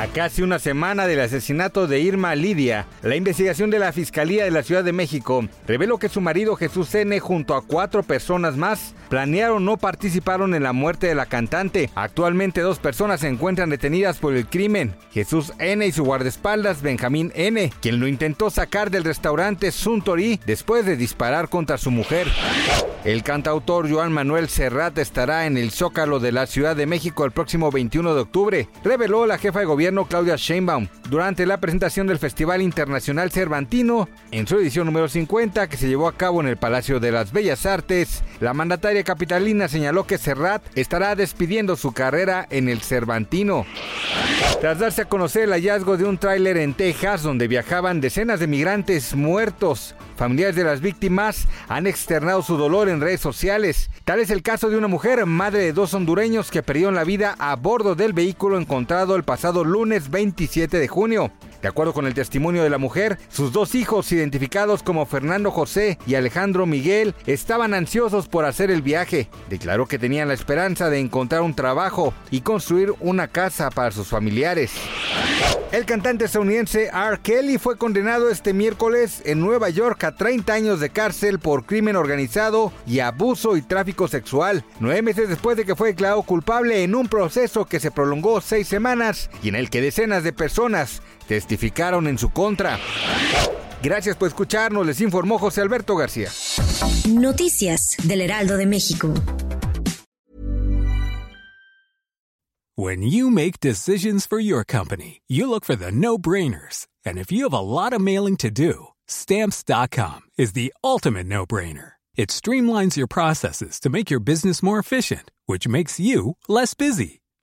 A casi una semana del asesinato de Irma Lidia, la investigación de la Fiscalía de la Ciudad de México reveló que su marido Jesús N. junto a cuatro personas más planearon o participaron en la muerte de la cantante. Actualmente dos personas se encuentran detenidas por el crimen. Jesús N. y su guardaespaldas Benjamín N., quien lo intentó sacar del restaurante Suntory después de disparar contra su mujer. El cantautor Joan Manuel Serrat estará en el Zócalo de la Ciudad de México el próximo 21 de octubre, reveló la jefa de Claudia Sheinbaum durante la presentación del Festival Internacional Cervantino en su edición número 50 que se llevó a cabo en el Palacio de las Bellas Artes. La mandataria capitalina señaló que Serrat estará despidiendo su carrera en el Cervantino. Tras darse a conocer el hallazgo de un tráiler en Texas donde viajaban decenas de migrantes muertos, familiares de las víctimas han externado su dolor en redes sociales. Tal es el caso de una mujer, madre de dos hondureños que perdieron la vida a bordo del vehículo encontrado el pasado lunes 27 de junio. De acuerdo con el testimonio de la mujer, sus dos hijos, identificados como Fernando José y Alejandro Miguel, estaban ansiosos por hacer el viaje. Declaró que tenían la esperanza de encontrar un trabajo y construir una casa para sus familiares. El cantante estadounidense R. Kelly fue condenado este miércoles en Nueva York a 30 años de cárcel por crimen organizado y abuso y tráfico sexual, nueve meses después de que fue declarado culpable en un proceso que se prolongó seis semanas y en el que decenas de personas testificaron en su contra. Gracias por escucharnos, les informó José Alberto García. Noticias del Heraldo de México. When you make decisions for your company, you look for the no-brainers. And if you have a lot of mailing to do, stamps.com is the ultimate no-brainer. It streamlines your processes to make your business more efficient, which makes you less busy.